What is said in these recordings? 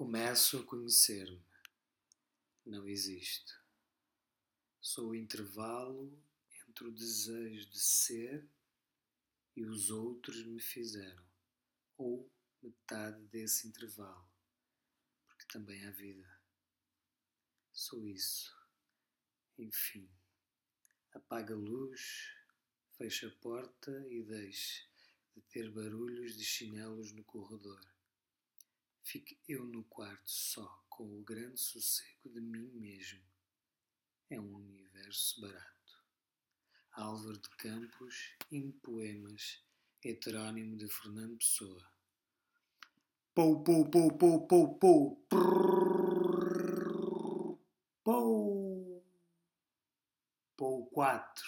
Começo a conhecer-me. Não existo. Sou o intervalo entre o desejo de ser e os outros me fizeram, ou metade desse intervalo, porque também há vida. Sou isso. Enfim, apaga a luz, fecha a porta e deixe de ter barulhos de chinelos no corredor. Fique eu no quarto só, com o grande sossego de mim mesmo. É um universo barato. Álvaro de Campos, em poemas, heterónimo de Fernando Pessoa. Pou, pou, pou, pou, pou, pou. Prrr, pou. Pou 4.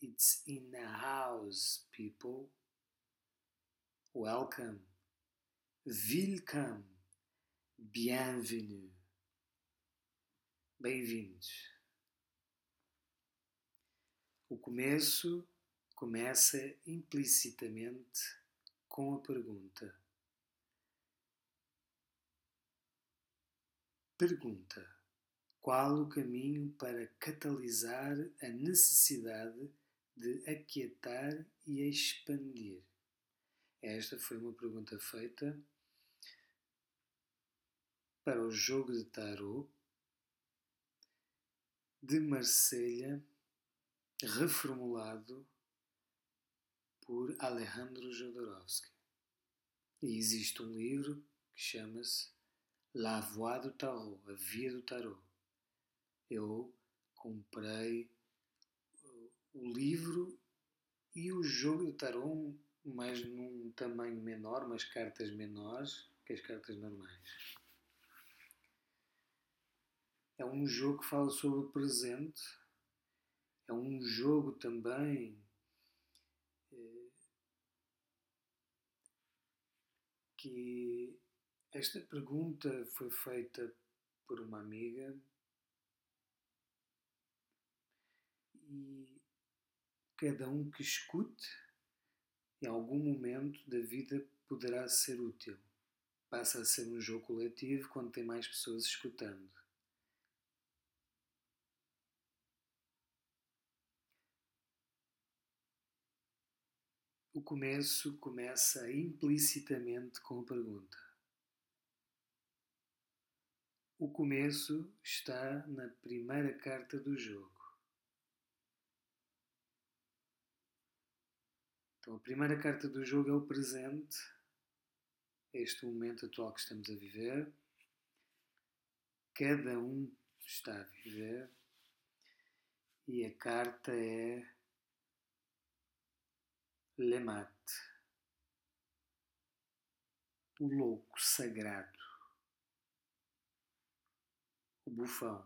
It's in the house, people. Welcome. Welcome. Bienvenue. Bem-vindos. O começo começa implicitamente com a pergunta. Pergunta: qual o caminho para catalisar a necessidade de aquietar e expandir? Esta foi uma pergunta feita para o jogo de tarot de Marselha, reformulado por Alejandro Jodorowsky. E existe um livro que chama-se La Voix do Tarot, A Via do Tarot. Eu comprei o livro e o jogo de tarot, mas num tamanho menor, umas cartas menores que as cartas normais. É um jogo que fala sobre o presente, é um jogo também eh, que esta pergunta foi feita por uma amiga e cada um que escute em algum momento da vida poderá ser útil. Passa a ser um jogo coletivo quando tem mais pessoas escutando. O começo começa implicitamente com a pergunta. O começo está na primeira carta do jogo. Então, a primeira carta do jogo é o presente, este momento atual que estamos a viver. Cada um está a viver. E a carta é Lemat, o louco sagrado, o bufão.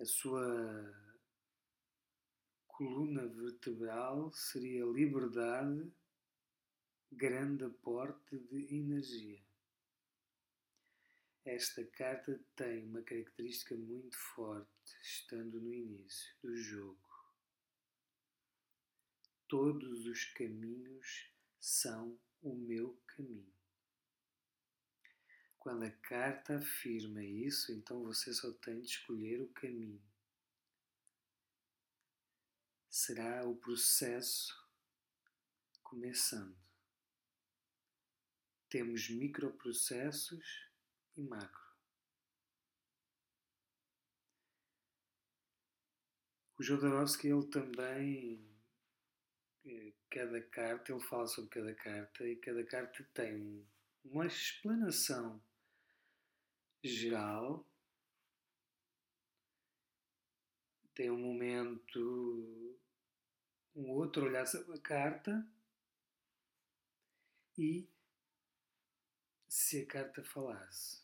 A sua coluna vertebral seria liberdade, grande aporte de energia. Esta carta tem uma característica muito forte, estando no início do jogo. Todos os caminhos são o meu caminho. Quando a carta afirma isso, então você só tem de escolher o caminho. Será o processo começando. Temos microprocessos e macro. O Jodorowsky ele também cada carta, ele fala sobre cada carta e cada carta tem uma explanação geral, tem um momento, um outro olhar sobre a carta e se a carta falasse.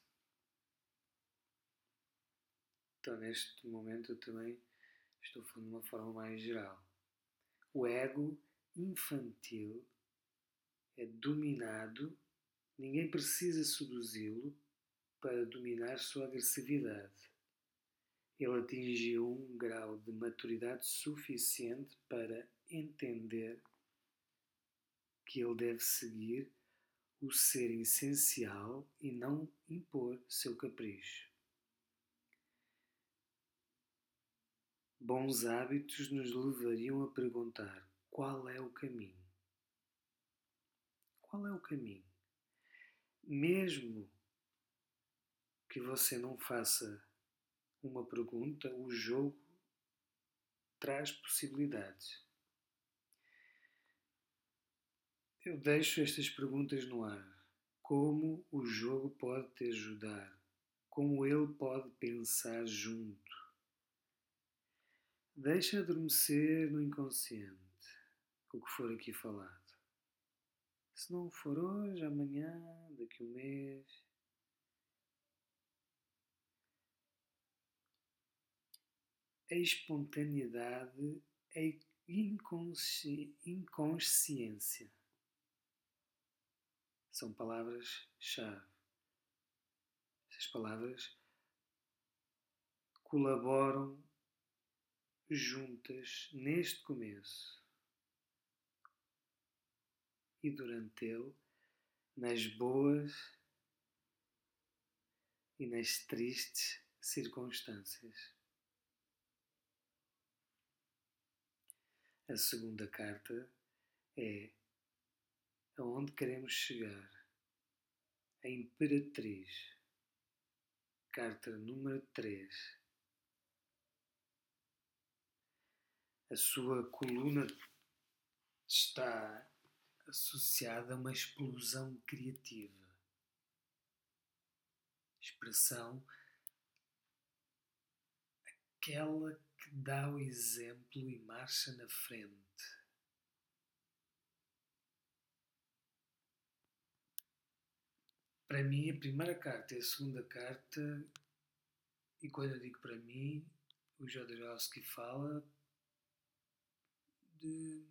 Então, neste momento, eu também estou falando de uma forma mais geral. O ego infantil é dominado, ninguém precisa seduzi-lo para dominar sua agressividade. Ele atingiu um grau de maturidade suficiente para entender que ele deve seguir o ser essencial e não impor seu capricho. Bons hábitos nos levariam a perguntar qual é o caminho. Qual é o caminho? Mesmo que você não faça uma pergunta, o jogo traz possibilidades. Eu deixo estas perguntas no ar. Como o jogo pode te ajudar? Como ele pode pensar junto? Deixa adormecer no inconsciente o que for aqui falado. Se não for hoje, amanhã, daqui a um mês. A espontaneidade é inconsci... inconsciência. São palavras-chave. Essas palavras colaboram juntas neste começo e durante ele, nas boas e nas tristes circunstâncias. A segunda carta é aonde queremos chegar. A Imperatriz, carta número 3. A sua coluna está associada a uma explosão criativa. Expressão aquela que dá o exemplo e marcha na frente. Para mim, a primeira carta e a segunda carta, e quando eu digo para mim, o Jodorowsky fala de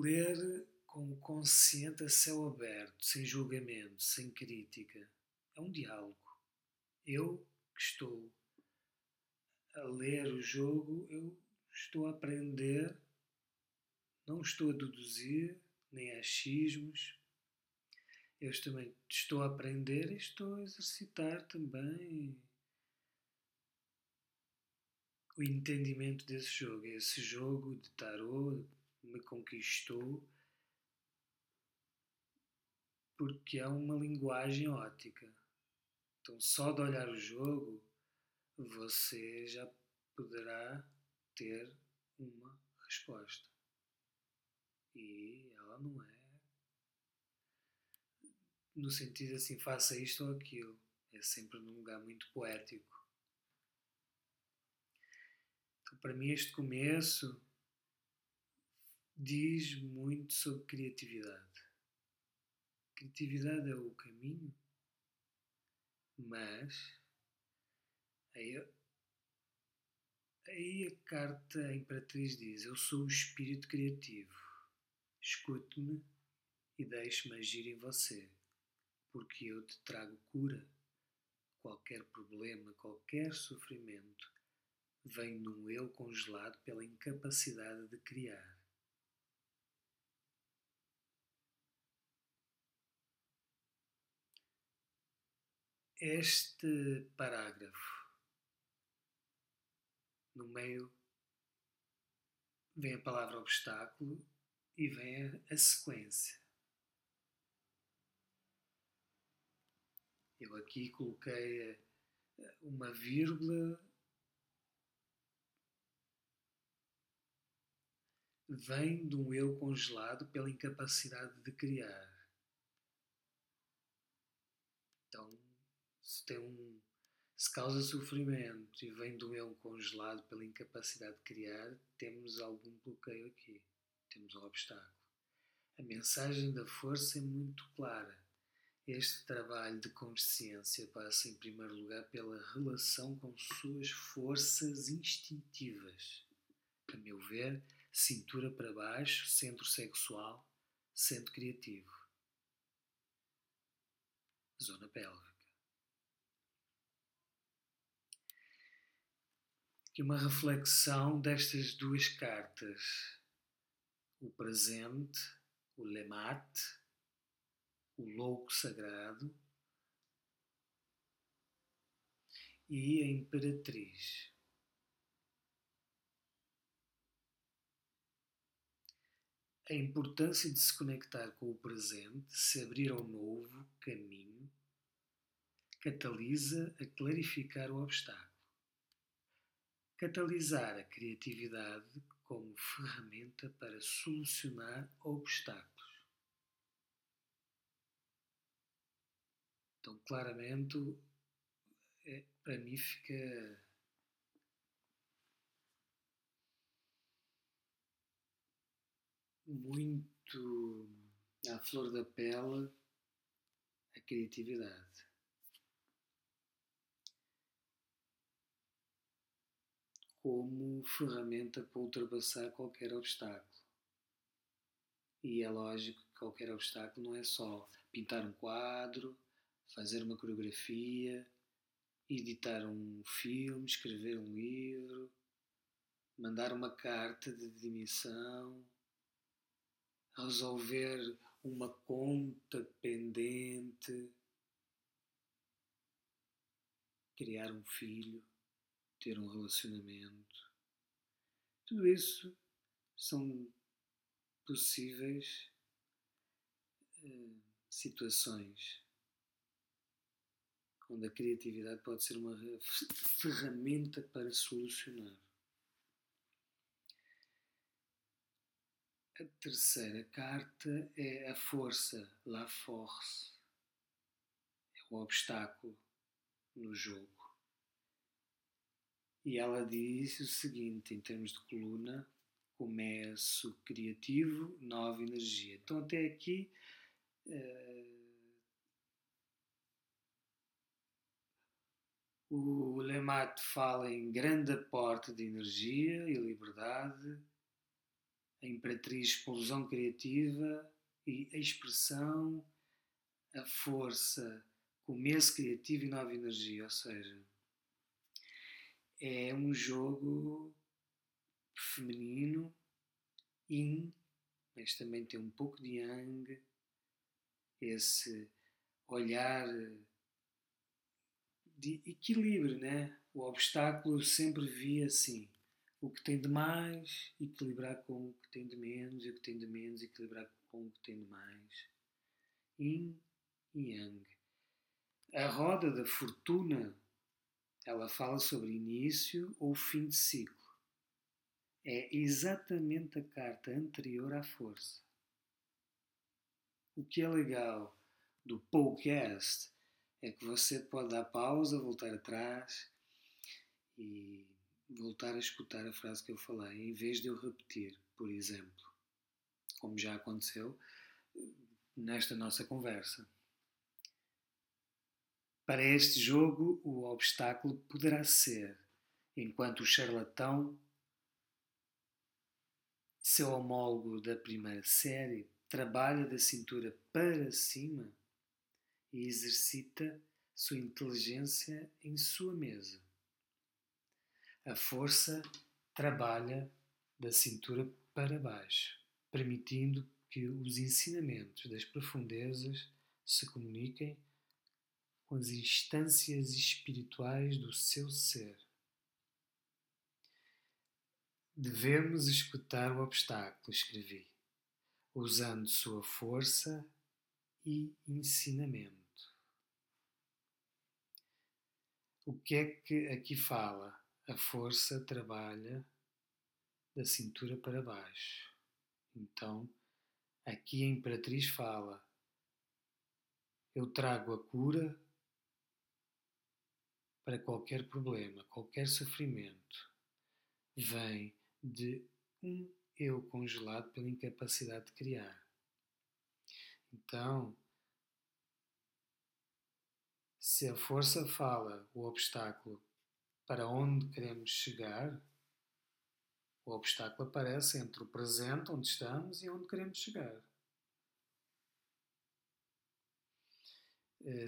ler com o consciente a céu aberto, sem julgamento, sem crítica. É um diálogo. Eu que estou a ler o jogo, eu estou a aprender, não estou a deduzir, nem a achismos. Eu também estou a aprender e estou a exercitar também o entendimento desse jogo. Esse jogo de tarot, me conquistou porque é uma linguagem ótica. Então, só de olhar o jogo, você já poderá ter uma resposta. E ela não é no sentido assim, faça isto ou aquilo. É sempre num lugar muito poético. Então, para mim, este começo diz muito sobre criatividade. Criatividade é o caminho, mas aí, aí a carta a Imperatriz diz: Eu sou o espírito criativo, escute-me e deixe-me agir em você, porque eu te trago cura. Qualquer problema, qualquer sofrimento vem num eu congelado pela incapacidade de criar. Este parágrafo, no meio, vem a palavra obstáculo e vem a, sequência. Eu aqui coloquei uma vírgula. Vem de um eu congelado pela incapacidade de criar. Se tem um se causa sofrimento e vem do eu congelado pela incapacidade de criar, temos algum bloqueio aqui, temos um obstáculo. A mensagem da força é muito clara. Este trabalho de consciência passa, em primeiro lugar, pela relação com suas forças instintivas. A meu ver, cintura para baixo, centro sexual, centro criativo. Zona pélvica. Aqui uma reflexão destas duas cartas. O presente, o lemate, o louco sagrado e a imperatriz. A importância de se conectar com o presente, se abrir ao novo caminho, catalisa a clarificar o obstáculo. Catalisar a criatividade como ferramenta para solucionar obstáculos. Então, claramente, é, para mim fica muito à flor da pele a criatividade. Como ferramenta para ultrapassar qualquer obstáculo. E é lógico que qualquer obstáculo não é só pintar um quadro, fazer uma coreografia, editar um filme, escrever um livro, mandar uma carta de demissão resolver uma conta pendente, criar um filho, ter um relacionamento. Tudo isso são possíveis uh, situações onde a criatividade pode ser uma ferramenta para solucionar. A terceira carta é a força, la force. É o obstáculo no jogo. E ela diz o seguinte, em termos de coluna, começo criativo, nova energia. Então até aqui uh, o Lemate fala em grande aporte de energia e liberdade, a imperatriz explosão criativa e a expressão, a força, começo criativo e nova energia. Ou seja, é um jogo feminino, yin, mas também tem um pouco de yang, esse olhar de equilíbrio, né? O obstáculo eu sempre vi assim o que tem de mais, equilibrar com o que tem de menos, e o que tem de menos, equilibrar com o que tem de mais. Yin e Yang. A roda da fortuna, ela fala sobre início ou fim de ciclo. É exatamente a carta anterior à força. O que é legal do podcast é que você pode dar pausa, voltar atrás e voltar a escutar a frase que eu falei, em vez de eu repetir, por exemplo, como já aconteceu nesta nossa conversa. Para este jogo, o obstáculo poderá ser, enquanto o charlatão, seu homólogo da primeira série, trabalha da cintura para cima e exercita sua inteligência em sua mesa. A força trabalha da cintura para baixo, permitindo que os ensinamentos das profundezas se comuniquem com as instâncias espirituais do seu ser. Devemos escutar o obstáculo, escrevi, usando sua força e ensinamento. O que é que aqui fala? a força trabalha da cintura para baixo. Então, aqui a Imperatriz fala: Eu trago a cura para qualquer problema, qualquer sofrimento. Vem de um eu congelado pela incapacidade de criar. Então, se a força fala, o obstáculo para onde queremos chegar, o obstáculo aparece entre o presente, onde estamos, e onde queremos chegar.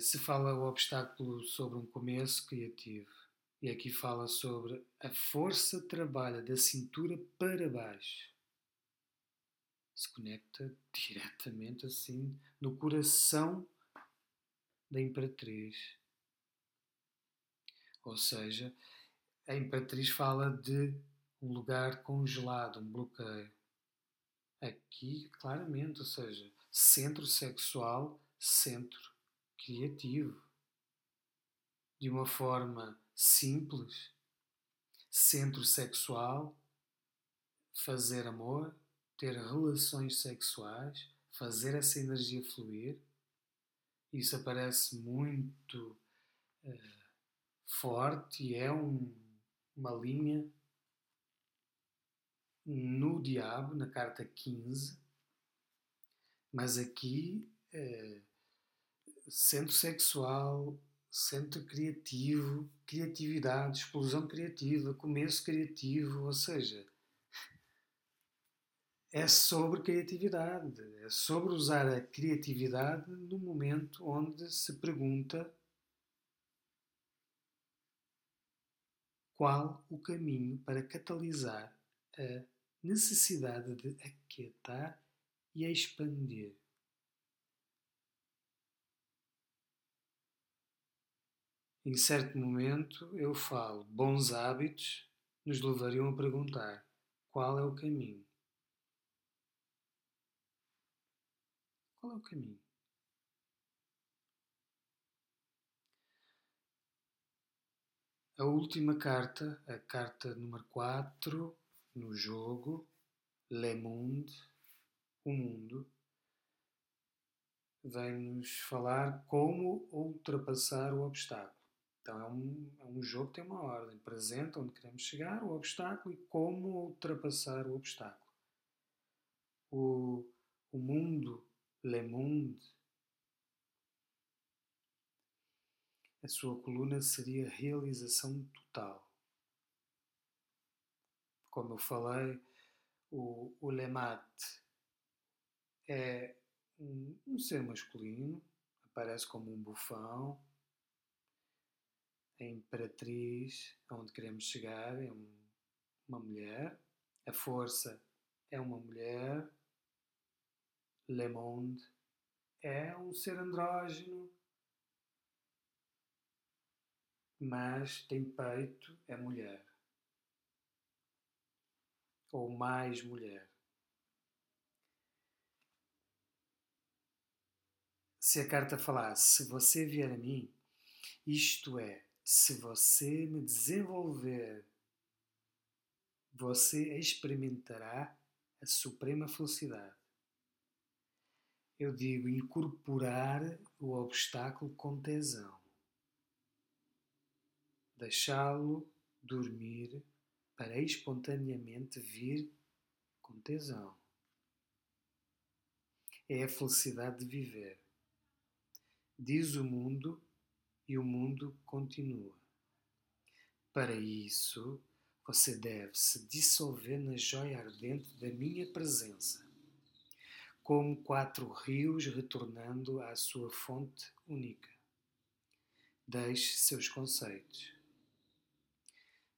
Se fala o obstáculo sobre um começo criativo, e aqui fala sobre a força trabalha da cintura para baixo. se conecta diretamente assim no coração da Imperatriz. Ou seja, a Imperatriz fala de um lugar congelado, um bloqueio. Aqui, claramente, ou seja, centro sexual, centro criativo. De uma forma simples, centro sexual, fazer amor, ter relações sexuais, fazer essa energia fluir. Isso aparece muito uh, forte e é um, uma linha no diabo, na carta 15, mas aqui uh, centro sexual, centro criativo, criatividade, explosão criativa, começo criativo, ou seja, é sobre criatividade, é sobre usar a criatividade no momento onde se pergunta qual o caminho para catalisar a necessidade de aquietar e expandir. Em certo momento eu falo, bons hábitos nos levariam a perguntar qual é o caminho. Qual é o caminho? A última carta, a carta número 4 no jogo, Le Monde, o mundo, vem-nos falar como ultrapassar o obstáculo. Então é um, é um jogo que tem uma ordem. Presente onde queremos chegar, o obstáculo e como ultrapassar o obstáculo. O, o mundo Le Monde, a sua coluna seria realização total. Como eu falei, o, o Lemat é um, um ser masculino, aparece como um bufão. A imperatriz, aonde queremos chegar, é um, uma mulher. A força é uma mulher. Le Monde é um ser andrógeno, mas tem peito, é mulher. Ou mais mulher. Se a carta falasse, se você vier a mim, isto é, se você me desenvolver, você experimentará a suprema felicidade eu digo incorporar o obstáculo com tesão. Deixá-lo dormir para espontaneamente vir com tesão. É a felicidade de viver. Diz o mundo e o mundo continua. Para isso, você deve se dissolver na joia ardente da minha presença como quatro rios retornando à sua fonte única. Deixe seus conceitos.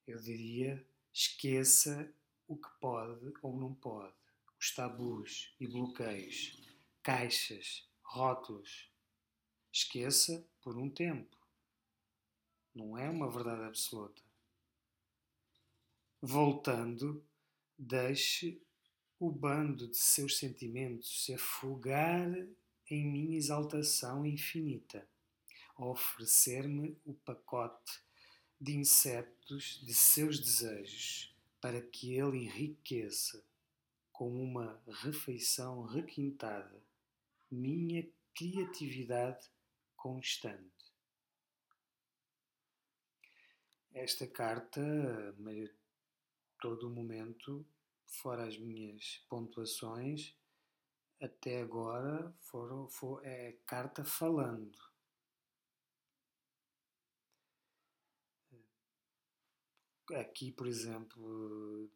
Eu diria, esqueça o que pode ou não pode, os tabus e bloqueios, caixas, rótulos. Esqueça por um tempo. Não é uma verdade absoluta. Voltando, deixe o bando de seus sentimentos se afogar em minha exaltação infinita, oferecer-me o pacote de insetos de seus desejos, para que ele enriqueça com uma refeição requintada minha criatividade constante. Esta carta, meio todo o momento, fora as minhas pontuações, até agora foram, for, é carta falando. Aqui, por exemplo,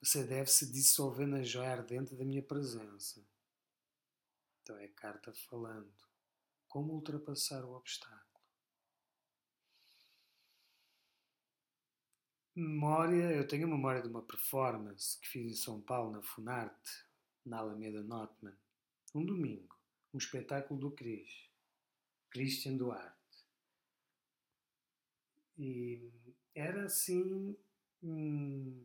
você deve se dissolver na joia ardente da minha presença. Então é carta falando. Como ultrapassar o obstáculo? Memória, eu tenho a memória de uma performance que fiz em São Paulo, na Funarte, na Alameda Notman, um domingo, um espetáculo do Cris, Christian Duarte. E era assim uma,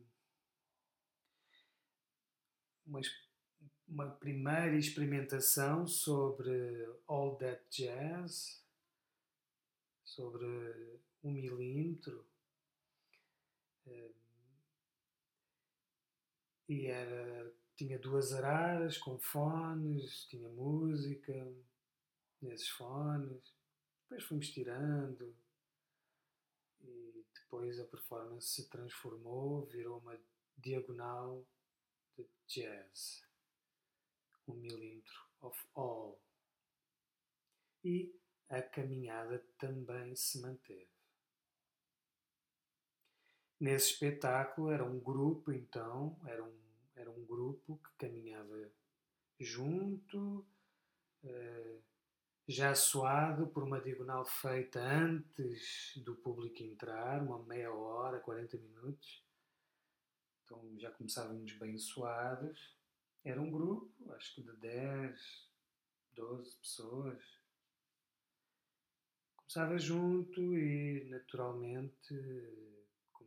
uma primeira experimentação sobre All That Jazz, sobre um milímetro. E era, tinha duas araras com fones, tinha música nesses fones. Depois fomos tirando e depois a performance se transformou, virou uma diagonal de jazz. Um milímetro of all. E a caminhada também se manteve. Nesse espetáculo era um grupo, então, era um, era um grupo que caminhava junto, eh, já suado por uma diagonal feita antes do público entrar, uma meia hora, 40 minutos. Então já começávamos bem suados. Era um grupo, acho que de 10, 12 pessoas. Começava junto e naturalmente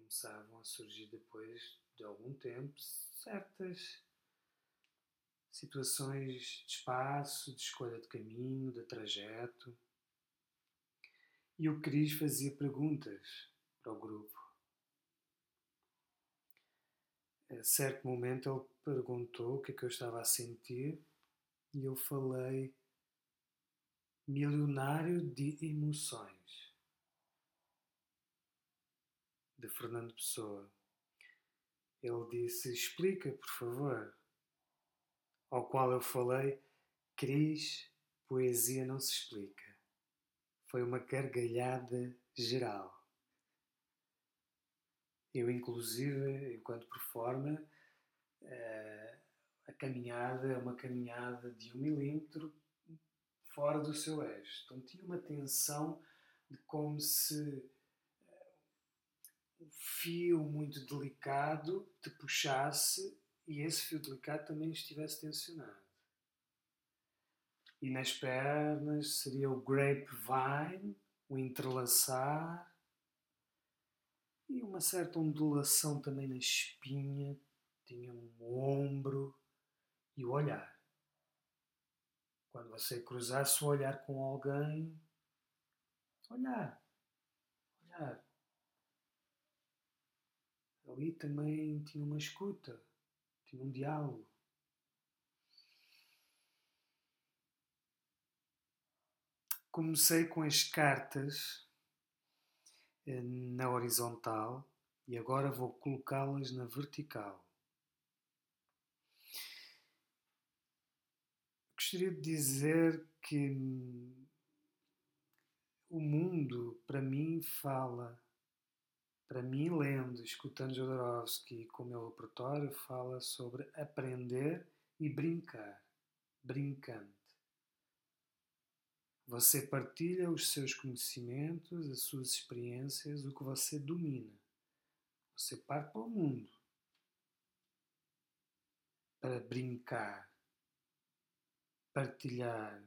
começavam a surgir depois de algum tempo certas situações de espaço, de escolha de caminho, de trajeto. E o Cris fazia perguntas para o grupo. A certo momento ele perguntou o que é que eu estava a sentir e eu falei milionário de emoções de Fernando Pessoa. Ele disse: Explica, por favor ao qual eu falei, Cris, poesia não se explica. Foi uma gargalhada geral. Eu, inclusive, enquanto performer, eh, a caminhada é uma caminhada de um milímetro fora do seu eixo. Então tinha uma tensão de como se um fio muito delicado te puxasse e esse fio delicado também estivesse tensionado. E nas pernas seria o grapevine, o entrelaçar e uma certa ondulação também na espinha, tinha um ombro e o olhar. Quando você cruzasse o olhar com alguém, olhar, olhar. Ali também tinha uma escuta tinha um diálogo. Comecei com as cartas eh, na horizontal e agora vou colocá-las na vertical. Gostaria de dizer que hum, o mundo, para mim, fala para mim, lendo, escutando Jodorowsky com o meu repertório, fala sobre aprender e brincar, brincante. Você partilha os seus conhecimentos, as suas experiências, o que você domina. Você parte para o mundo para brincar, partilhar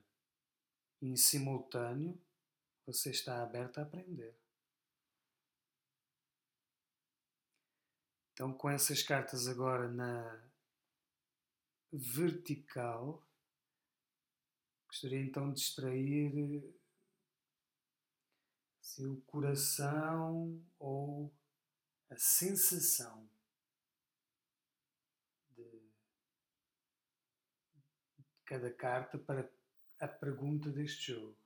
e, em simultâneo, você está aberto a aprender. Então, com essas cartas agora na vertical, gostaria então de extrair assim, o coração ou a sensação de cada carta para a pergunta deste jogo.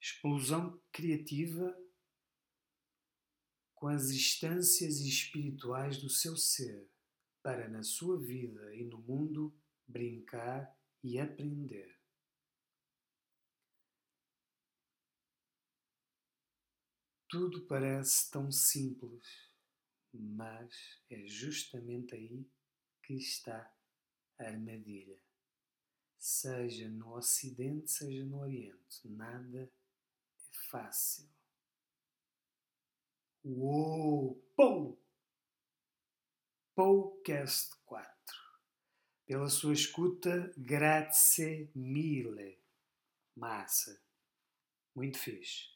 Explosão criativa com as instâncias espirituais do seu ser, para na sua vida e no mundo brincar e aprender. Tudo parece tão simples, mas é justamente aí que está a armadilha. Seja no Ocidente, seja no Oriente, nada é fácil. Uou! Pou! Podcast 4 pela sua escuta. Grazie mille. Massa. Muito fixe.